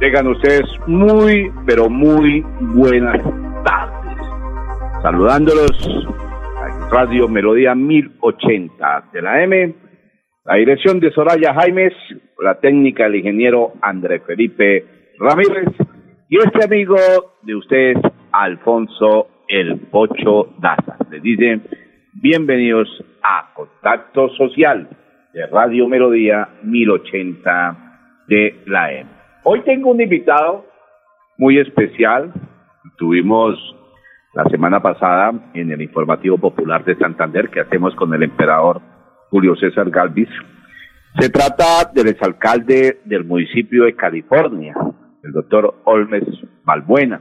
Tengan ustedes muy, pero muy buenas tardes. Saludándolos a Radio Melodía 1080 de la M, la dirección de Soraya Jaimes, la técnica del ingeniero André Felipe Ramírez y este amigo de ustedes, Alfonso El Pocho Daza. Les dicen bienvenidos a Contacto Social de Radio Melodía 1080 de la M. Hoy tengo un invitado muy especial. Tuvimos la semana pasada en el Informativo Popular de Santander que hacemos con el emperador Julio César Galvis. Se trata del exalcalde del municipio de California, el doctor Olmes Balbuena.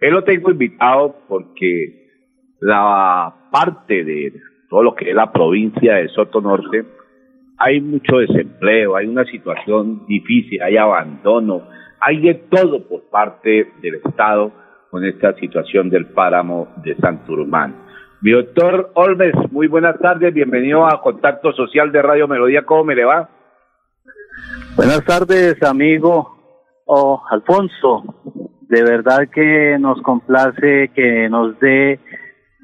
Él lo tengo invitado porque la parte de todo lo que es la provincia de Soto Norte hay mucho desempleo, hay una situación difícil, hay abandono, hay de todo por parte del Estado con esta situación del páramo de Santurmán. Mi doctor Olmes, muy buenas tardes, bienvenido a Contacto Social de Radio Melodía, ¿cómo me le va? Buenas tardes, amigo oh, Alfonso. De verdad que nos complace que nos dé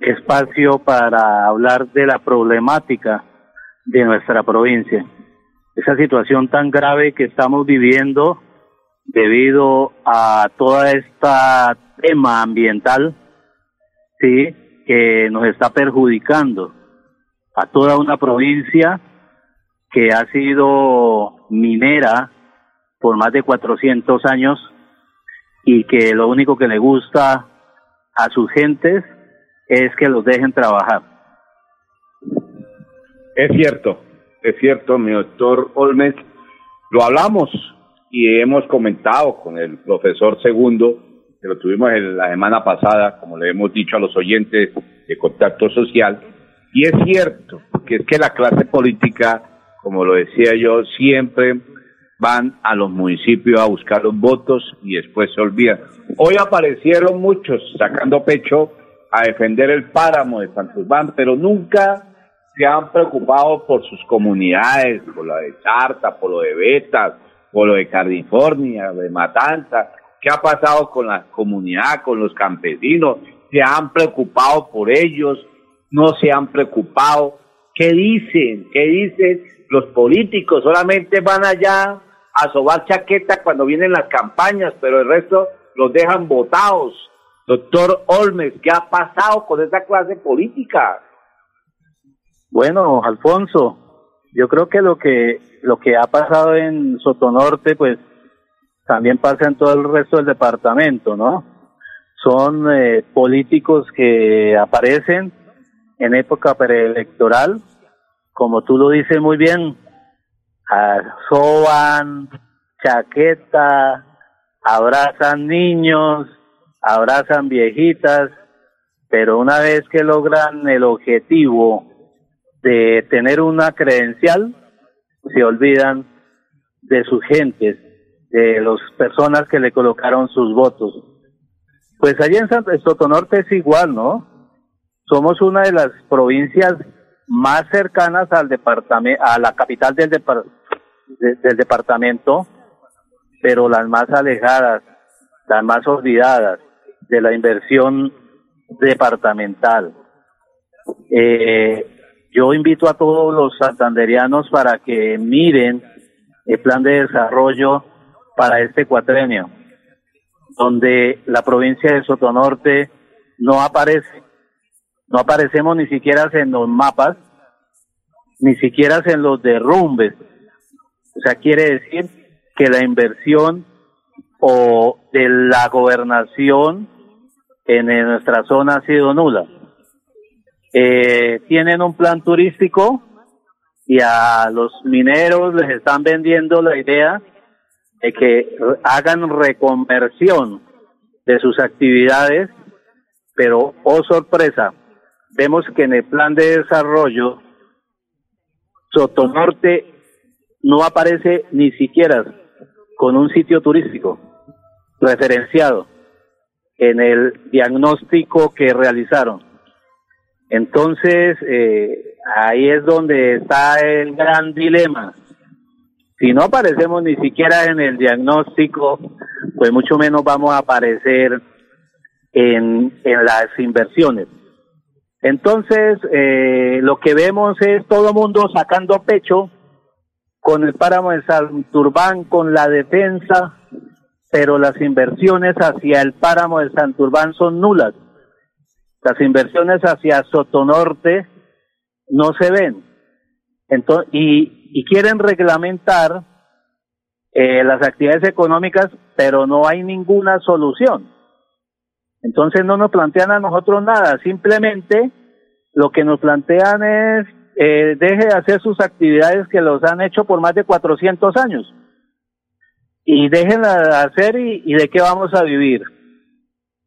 espacio para hablar de la problemática de nuestra provincia. Esa situación tan grave que estamos viviendo debido a toda esta tema ambiental, sí, que nos está perjudicando a toda una provincia que ha sido minera por más de 400 años y que lo único que le gusta a sus gentes es que los dejen trabajar. Es cierto, es cierto, mi doctor Olmes. Lo hablamos y hemos comentado con el profesor Segundo, que lo tuvimos la semana pasada, como le hemos dicho a los oyentes de Contacto Social. Y es cierto, que es que la clase política, como lo decía yo, siempre van a los municipios a buscar los votos y después se olvidan. Hoy aparecieron muchos sacando pecho a defender el páramo de Santurbán, pero nunca se han preocupado por sus comunidades, por lo de Charta, por lo de Betas, por lo de California, de Matanza. ¿Qué ha pasado con la comunidad, con los campesinos? ¿Se han preocupado por ellos? ¿No se han preocupado? ¿Qué dicen? ¿Qué dicen los políticos? Solamente van allá a sobar chaqueta cuando vienen las campañas, pero el resto los dejan votados. Doctor Olmes, ¿qué ha pasado con esa clase política? Bueno, Alfonso, yo creo que lo que lo que ha pasado en Sotonorte, pues también pasa en todo el resto del departamento, ¿no? Son eh, políticos que aparecen en época preelectoral, como tú lo dices muy bien, soban, chaqueta, abrazan niños, abrazan viejitas, pero una vez que logran el objetivo de tener una credencial, se olvidan de sus gentes, de las personas que le colocaron sus votos. Pues allí en Sotonorte es igual, ¿no? Somos una de las provincias más cercanas al departamento, a la capital del, del departamento, pero las más alejadas, las más olvidadas de la inversión departamental. Eh, yo invito a todos los santanderianos para que miren el plan de desarrollo para este cuatrenio, donde la provincia de Sotonorte no aparece. No aparecemos ni siquiera en los mapas, ni siquiera en los derrumbes. O sea, quiere decir que la inversión o de la gobernación en nuestra zona ha sido nula eh, tienen un plan turístico y a los mineros les están vendiendo la idea de que hagan reconversión de sus actividades, pero oh sorpresa, vemos que en el plan de desarrollo Sotonorte no aparece ni siquiera con un sitio turístico referenciado en el diagnóstico que realizaron. Entonces, eh, ahí es donde está el gran dilema. Si no aparecemos ni siquiera en el diagnóstico, pues mucho menos vamos a aparecer en, en las inversiones. Entonces, eh, lo que vemos es todo mundo sacando pecho con el páramo de Santurbán, con la defensa, pero las inversiones hacia el páramo de Santurbán son nulas. Las inversiones hacia Sotonorte no se ven. Entonces, y, y quieren reglamentar eh, las actividades económicas, pero no hay ninguna solución. Entonces no nos plantean a nosotros nada, simplemente lo que nos plantean es eh, deje de hacer sus actividades que los han hecho por más de 400 años y déjenla de hacer y, y de qué vamos a vivir.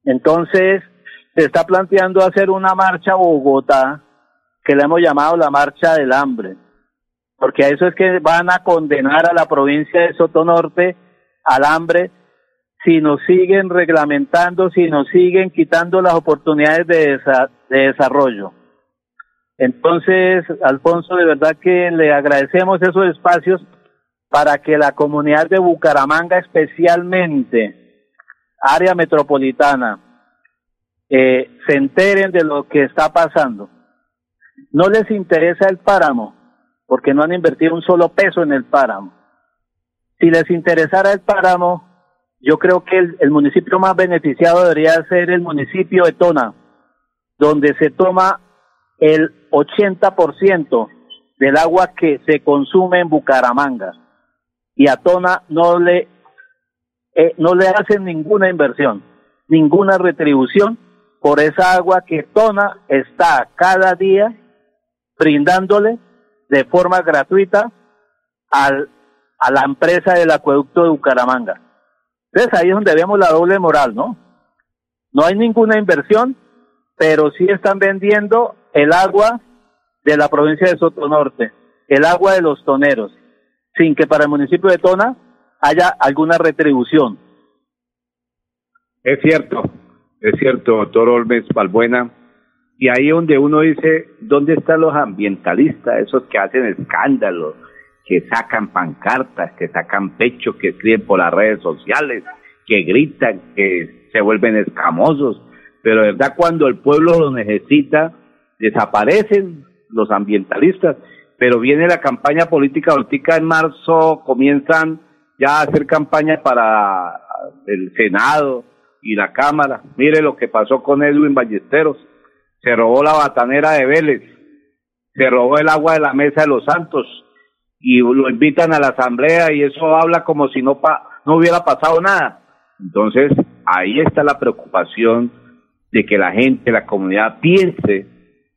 Entonces se está planteando hacer una marcha Bogotá que le hemos llamado la marcha del hambre, porque a eso es que van a condenar a la provincia de Sotonorte al hambre si nos siguen reglamentando, si nos siguen quitando las oportunidades de, de desarrollo. Entonces, Alfonso, de verdad que le agradecemos esos espacios para que la comunidad de Bucaramanga, especialmente área metropolitana, eh, se enteren de lo que está pasando. No les interesa el páramo, porque no han invertido un solo peso en el páramo. Si les interesara el páramo, yo creo que el, municipio más beneficiado debería ser el municipio de Tona, donde se toma el 80% del agua que se consume en Bucaramanga. Y a Tona no le, eh, no le hacen ninguna inversión, ninguna retribución por esa agua que Tona está cada día brindándole de forma gratuita al, a la empresa del acueducto de Bucaramanga. Entonces ahí es donde vemos la doble moral, ¿no? No hay ninguna inversión, pero sí están vendiendo el agua de la provincia de Sotonorte, el agua de los toneros, sin que para el municipio de Tona haya alguna retribución. Es cierto, es cierto, doctor Olmes Balbuena. Y ahí donde uno dice, ¿dónde están los ambientalistas, esos que hacen escándalos, que sacan pancartas, que sacan pecho, que escriben por las redes sociales, que gritan, que se vuelven escamosos? Pero de verdad cuando el pueblo lo necesita, desaparecen los ambientalistas, pero viene la campaña política ahorita en marzo, comienzan ya a hacer campaña para el Senado y la Cámara. Mire lo que pasó con Edwin Ballesteros, se robó la batanera de Vélez, se robó el agua de la mesa de los santos y lo invitan a la asamblea y eso habla como si no, no hubiera pasado nada. Entonces, ahí está la preocupación de que la gente, la comunidad piense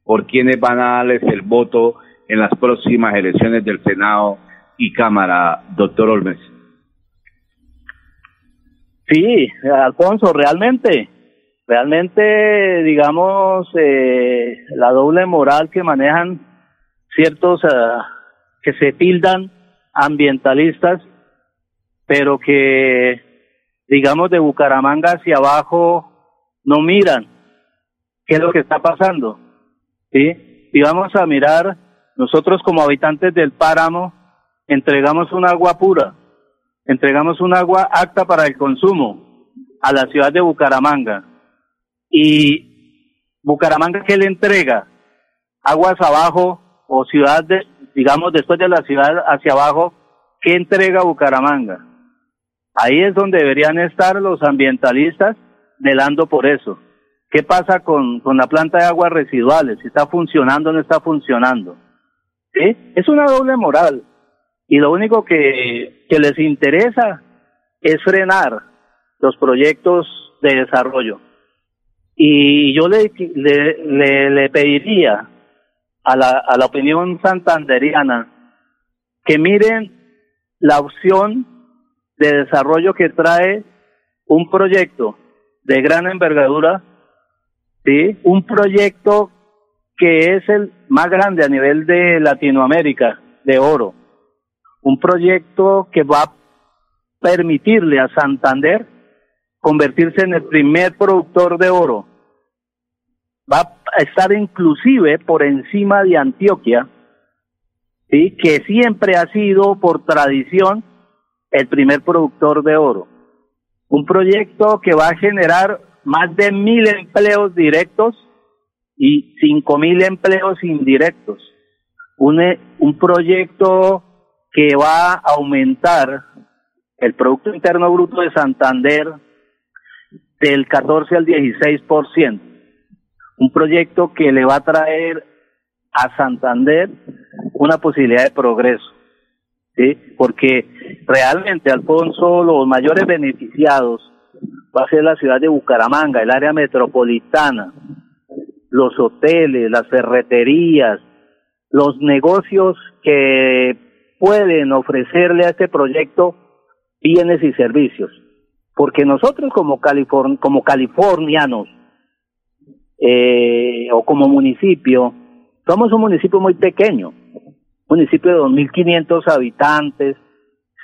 por quienes van a darles el voto en las próximas elecciones del Senado y Cámara, doctor Olmes. Sí, Alfonso, realmente, realmente, digamos, eh, la doble moral que manejan ciertos uh, que se tildan ambientalistas, pero que, digamos, de Bucaramanga hacia abajo no miran qué es lo que está pasando. ¿sí? Y vamos a mirar, nosotros como habitantes del páramo, entregamos un agua pura, entregamos un agua apta para el consumo a la ciudad de Bucaramanga. Y Bucaramanga, ¿qué le entrega? Aguas abajo o ciudad, de, digamos, después de la ciudad hacia abajo, ¿qué entrega Bucaramanga? Ahí es donde deberían estar los ambientalistas velando por eso. ¿Qué pasa con, con la planta de aguas residuales? Si está funcionando o no está funcionando. ¿Sí? Es una doble moral. Y lo único que, que les interesa es frenar los proyectos de desarrollo. Y yo le, le, le, pediría a la, a la opinión santanderiana que miren la opción de desarrollo que trae un proyecto de gran envergadura, ¿sí? Un proyecto que es el más grande a nivel de Latinoamérica de oro. Un proyecto que va a permitirle a Santander convertirse en el primer productor de oro. Va a estar inclusive por encima de Antioquia, que siempre ha sido por tradición el primer productor de oro. Un proyecto que va a generar más de mil empleos directos y cinco mil empleos indirectos. Un, un proyecto que va a aumentar el Producto Interno Bruto de Santander del 14 al 16%. Un proyecto que le va a traer a Santander una posibilidad de progreso. ¿sí? Porque realmente, Alfonso, los mayores beneficiados va a ser la ciudad de Bucaramanga, el área metropolitana, los hoteles, las ferreterías, los negocios que pueden ofrecerle a este proyecto bienes y servicios. Porque nosotros como, como californianos eh, o como municipio, somos un municipio muy pequeño, municipio de 2.500 habitantes,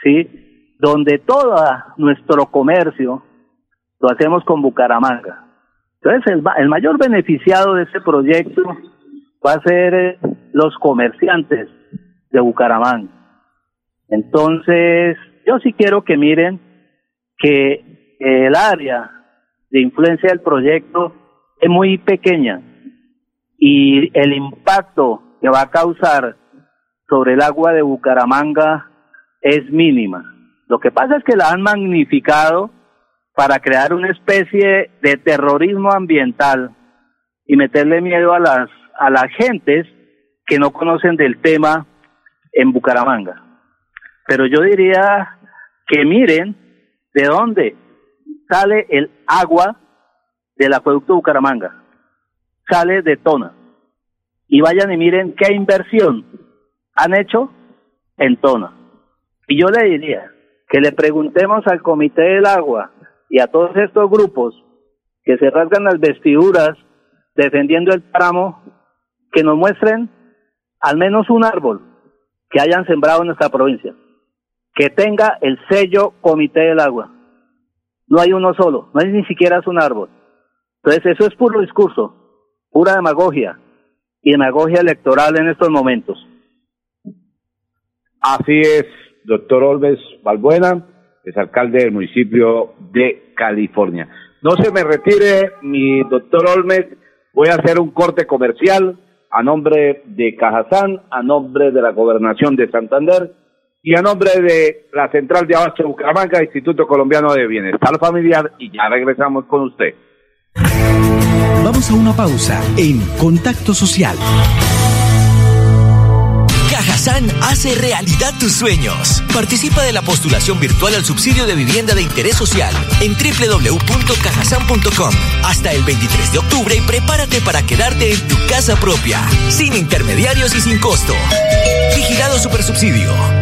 ¿sí? Donde todo nuestro comercio lo hacemos con Bucaramanga. Entonces, el, el mayor beneficiado de este proyecto va a ser eh, los comerciantes de Bucaramanga. Entonces, yo sí quiero que miren que el área de influencia del proyecto es muy pequeña y el impacto que va a causar sobre el agua de Bucaramanga es mínima. Lo que pasa es que la han magnificado para crear una especie de terrorismo ambiental y meterle miedo a las a las gentes que no conocen del tema en Bucaramanga. Pero yo diría que miren de dónde sale el agua del acueducto Bucaramanga. Sale de Tona. Y vayan y miren qué inversión han hecho en Tona. Y yo le diría que le preguntemos al Comité del Agua y a todos estos grupos que se rasgan las vestiduras defendiendo el tramo, que nos muestren al menos un árbol que hayan sembrado en nuestra provincia que tenga el sello Comité del Agua. No hay uno solo, no hay ni siquiera un árbol. Entonces eso es puro discurso, pura demagogia y demagogia electoral en estos momentos. Así es, doctor Olves Balbuena, es alcalde del municipio de California. No se me retire, mi doctor Olmes, voy a hacer un corte comercial a nombre de Cajazán, a nombre de la gobernación de Santander y a nombre de la Central de Abasto Bucaramanga, Instituto Colombiano de Bienestar Familiar, y ya regresamos con usted. Vamos a una pausa en Contacto Social. Cajazán hace realidad tus sueños. Participa de la postulación virtual al subsidio de vivienda de interés social en www.cajazán.com hasta el 23 de octubre y prepárate para quedarte en tu casa propia, sin intermediarios y sin costo. Vigilado Supersubsidio.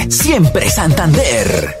Siempre Santander.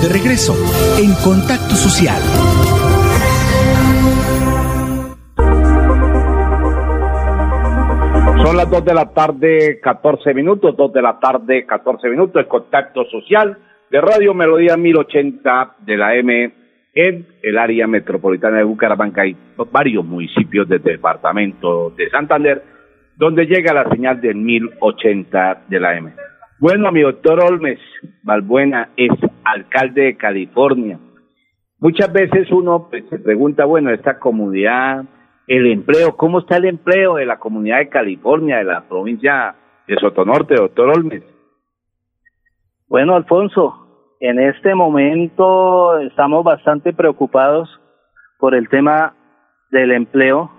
De regreso en Contacto Social. Son las 2 de la tarde, 14 minutos, 2 de la tarde, 14 minutos, el contacto social de Radio Melodía 1080 de la M en el área metropolitana de Bucaramanga y varios municipios del departamento de Santander, donde llega la señal de 1080 de la M. Bueno, mi doctor Olmes Balbuena es alcalde de California. Muchas veces uno pues, se pregunta, bueno, esta comunidad, el empleo, ¿cómo está el empleo de la comunidad de California, de la provincia de Sotonorte, doctor Olmes? Bueno, Alfonso, en este momento estamos bastante preocupados por el tema del empleo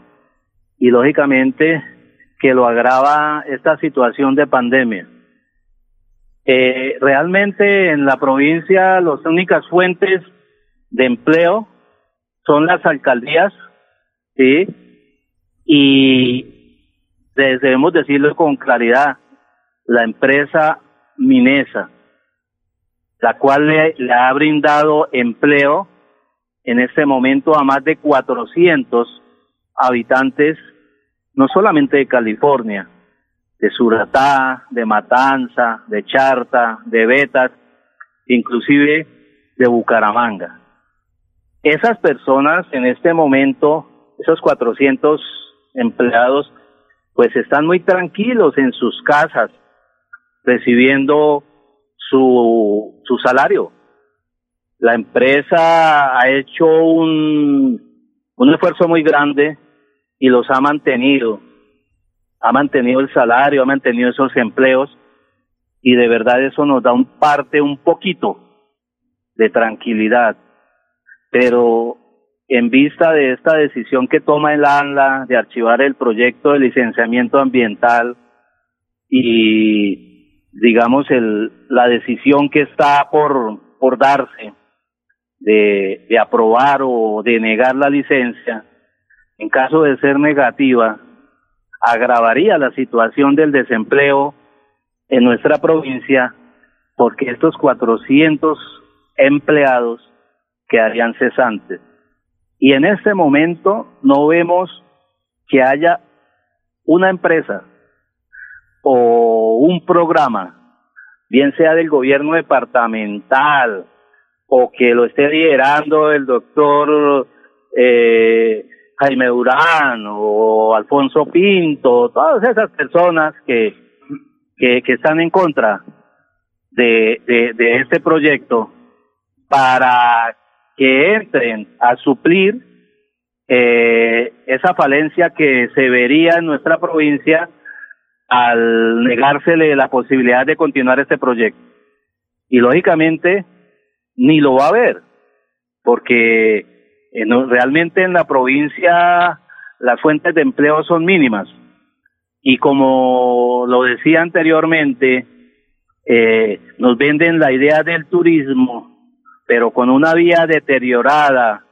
y lógicamente que lo agrava esta situación de pandemia. Eh, realmente en la provincia las únicas fuentes de empleo son las alcaldías, ¿sí? Y debemos decirlo con claridad, la empresa Minesa, la cual le, le ha brindado empleo en este momento a más de 400 habitantes, no solamente de California, de Suratá, de Matanza, de Charta, de Betas, inclusive de Bucaramanga. Esas personas en este momento, esos 400 empleados, pues están muy tranquilos en sus casas, recibiendo su, su salario. La empresa ha hecho un, un esfuerzo muy grande y los ha mantenido ha mantenido el salario, ha mantenido esos empleos y de verdad eso nos da un parte un poquito de tranquilidad. Pero en vista de esta decisión que toma el ANLA de archivar el proyecto de licenciamiento ambiental y digamos el, la decisión que está por, por darse de, de aprobar o de negar la licencia, en caso de ser negativa, agravaría la situación del desempleo en nuestra provincia porque estos 400 empleados quedarían cesantes. Y en este momento no vemos que haya una empresa o un programa, bien sea del gobierno departamental o que lo esté liderando el doctor eh, Jaime Durán o Alfonso Pinto, todas esas personas que, que, están en contra de, de, este proyecto para que entren a suplir eh, esa falencia que se vería en nuestra provincia al negársele la posibilidad de continuar este proyecto. Y lógicamente ni lo va a ver, porque eh, realmente en la provincia las fuentes de empleo son mínimas. Y como lo decía anteriormente, eh, nos venden la idea del turismo, pero con una vía deteriorada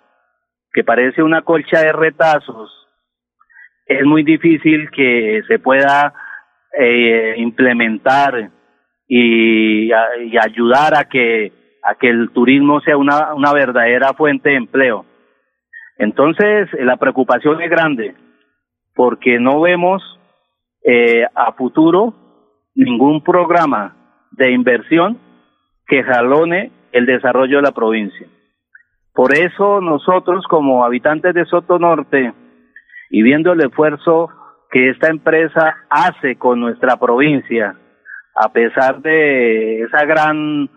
que parece una colcha de retazos, es muy difícil que se pueda eh, implementar y, y, ayudar a que a que el turismo sea una, una verdadera fuente de empleo. Entonces, la preocupación es grande porque no vemos eh, a futuro ningún programa de inversión que jalone el desarrollo de la provincia. Por eso nosotros como habitantes de Soto Norte y viendo el esfuerzo que esta empresa hace con nuestra provincia, a pesar de esa gran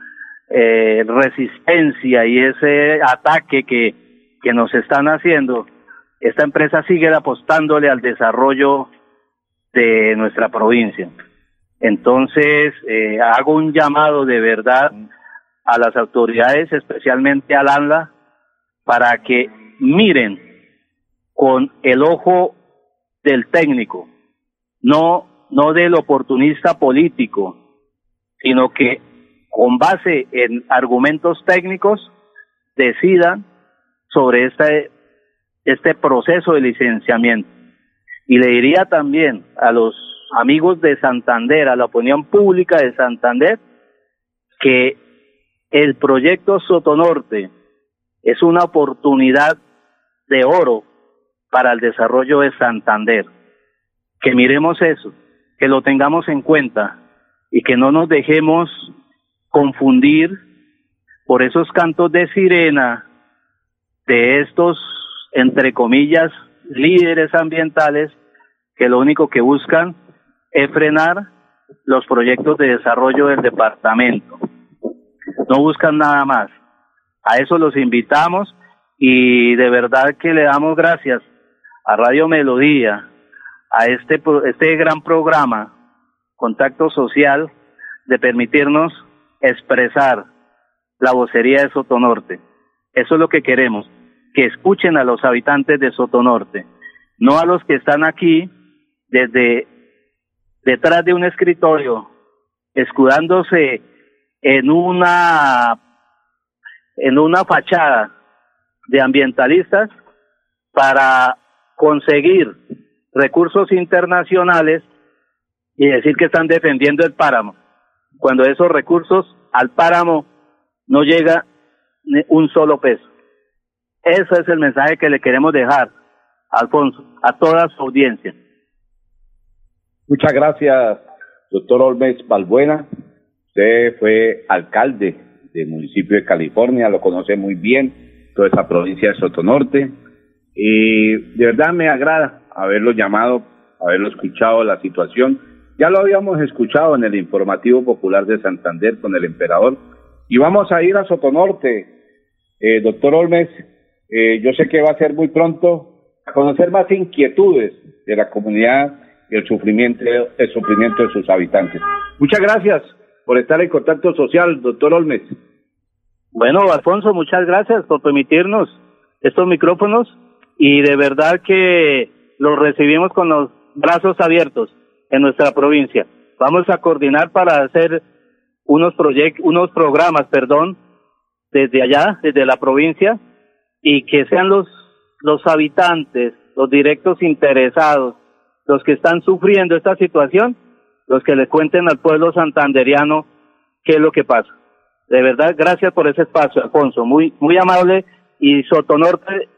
eh, resistencia y ese ataque que que nos están haciendo, esta empresa sigue apostándole al desarrollo de nuestra provincia. Entonces, eh, hago un llamado de verdad a las autoridades, especialmente al ANLA, para que miren con el ojo del técnico, no, no del oportunista político, sino que con base en argumentos técnicos decidan sobre este, este proceso de licenciamiento. Y le diría también a los amigos de Santander, a la opinión pública de Santander, que el proyecto Sotonorte es una oportunidad de oro para el desarrollo de Santander. Que miremos eso, que lo tengamos en cuenta y que no nos dejemos confundir por esos cantos de sirena de estos, entre comillas, líderes ambientales que lo único que buscan es frenar los proyectos de desarrollo del departamento. No buscan nada más. A eso los invitamos y de verdad que le damos gracias a Radio Melodía, a este, este gran programa, Contacto Social, de permitirnos expresar la vocería de Sotonorte. Eso es lo que queremos, que escuchen a los habitantes de Sotonorte, no a los que están aquí desde detrás de un escritorio, escudándose en una en una fachada de ambientalistas para conseguir recursos internacionales y decir que están defendiendo el páramo, cuando esos recursos al páramo no llega un solo peso. Ese es el mensaje que le queremos dejar, Alfonso, a toda su audiencia. Muchas gracias, doctor Olmes Balbuena. Usted fue alcalde del municipio de California, lo conoce muy bien, toda esa provincia de Sotonorte. Y de verdad me agrada haberlo llamado, haberlo escuchado la situación. Ya lo habíamos escuchado en el informativo popular de Santander con el emperador. Y vamos a ir a Sotonorte. Eh, doctor Olmes, eh, yo sé que va a ser muy pronto conocer más inquietudes de la comunidad y el sufrimiento, el sufrimiento de sus habitantes. Muchas gracias por estar en contacto social, doctor Olmes. Bueno, Alfonso, muchas gracias por permitirnos estos micrófonos y de verdad que los recibimos con los brazos abiertos en nuestra provincia. Vamos a coordinar para hacer unos proyectos, unos programas, perdón, desde allá, desde la provincia, y que sean los, los habitantes, los directos interesados, los que están sufriendo esta situación, los que le cuenten al pueblo santanderiano qué es lo que pasa. De verdad, gracias por ese espacio, Alfonso, muy, muy amable y Sotonorte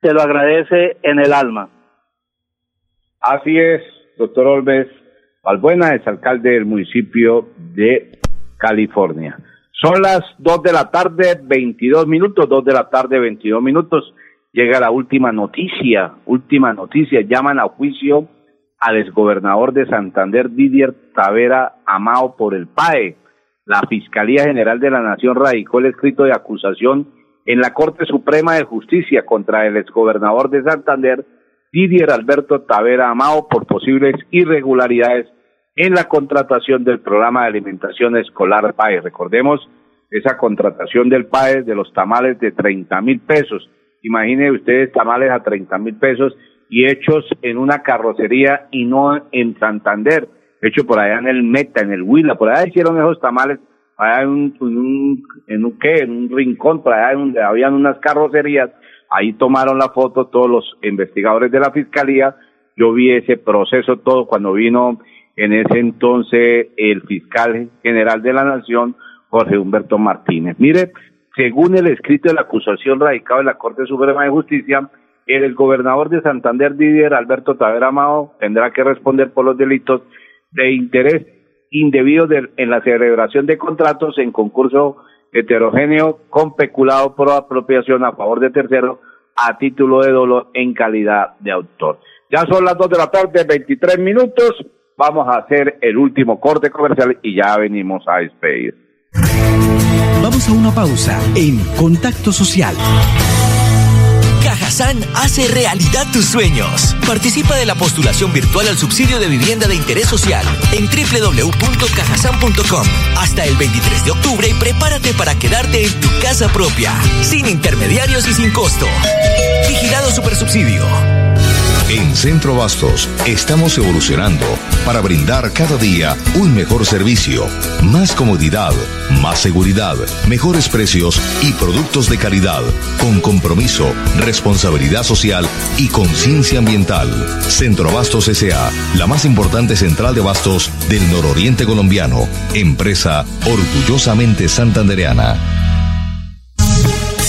te lo agradece en el alma. Así es, doctor Olves Balbuena, es alcalde del municipio de California. Son las dos de la tarde, 22 minutos, dos de la tarde, 22 minutos. Llega la última noticia, última noticia. Llaman a juicio al exgobernador de Santander, Didier Tavera Amao, por el PAE. La Fiscalía General de la Nación radicó el escrito de acusación en la Corte Suprema de Justicia contra el exgobernador de Santander, Didier Alberto Tavera Amao, por posibles irregularidades en la contratación del programa de alimentación escolar PAE. Recordemos esa contratación del PAE de los tamales de 30 mil pesos. Imaginen ustedes tamales a 30 mil pesos y hechos en una carrocería y no en Santander, hecho por allá en el Meta, en el Huila, por allá hicieron esos tamales allá en un, en un, en un, ¿qué? en un rincón, por allá donde habían unas carrocerías, ahí tomaron la foto todos los investigadores de la fiscalía, yo vi ese proceso todo cuando vino en ese entonces el fiscal general de la nación, Jorge Humberto Martínez. Mire, según el escrito de la acusación radicado en la Corte Suprema de Justicia, el gobernador de Santander, Didier Alberto Tavera Mao, tendrá que responder por los delitos de interés indebido en la celebración de contratos en concurso heterogéneo con peculado por apropiación a favor de terceros a título de dolor en calidad de autor. Ya son las dos de la tarde, 23 minutos. Vamos a hacer el último corte comercial y ya venimos a despedir. Vamos a una pausa en Contacto Social. Cajazán hace realidad tus sueños. Participa de la postulación virtual al subsidio de vivienda de interés social en www.cajasan.com hasta el 23 de octubre y prepárate para quedarte en tu casa propia, sin intermediarios y sin costo. Vigilado Supersubsidio. En Centro Bastos estamos evolucionando para brindar cada día un mejor servicio, más comodidad, más seguridad, mejores precios y productos de calidad, con compromiso, responsabilidad social y conciencia ambiental. Centro Bastos S.A., la más importante central de bastos del nororiente colombiano, empresa orgullosamente santandereana.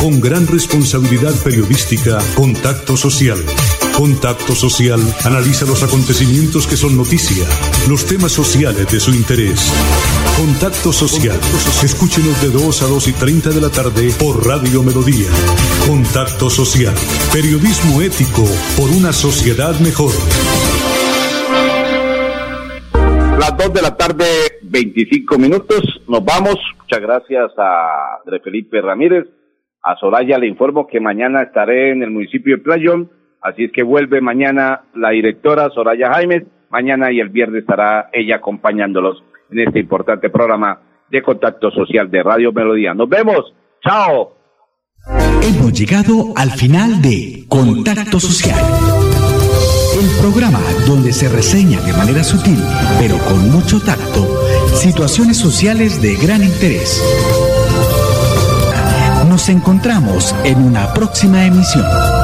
Con gran responsabilidad periodística, Contacto Social. Contacto Social analiza los acontecimientos que son noticia, los temas sociales de su interés. Contacto Social. Escúchenos de 2 a 2 y 30 de la tarde por Radio Melodía. Contacto Social. Periodismo ético por una sociedad mejor. Las 2 de la tarde, 25 minutos. Nos vamos. Muchas gracias a Felipe Ramírez a Soraya le informo que mañana estaré en el municipio de Playón, así es que vuelve mañana la directora Soraya Jaimes, mañana y el viernes estará ella acompañándolos en este importante programa de contacto social de Radio Melodía. Nos vemos, chao. Hemos llegado al final de Contacto Social, el programa donde se reseña de manera sutil, pero con mucho tacto, situaciones sociales de gran interés. Nos encontramos en una próxima emisión.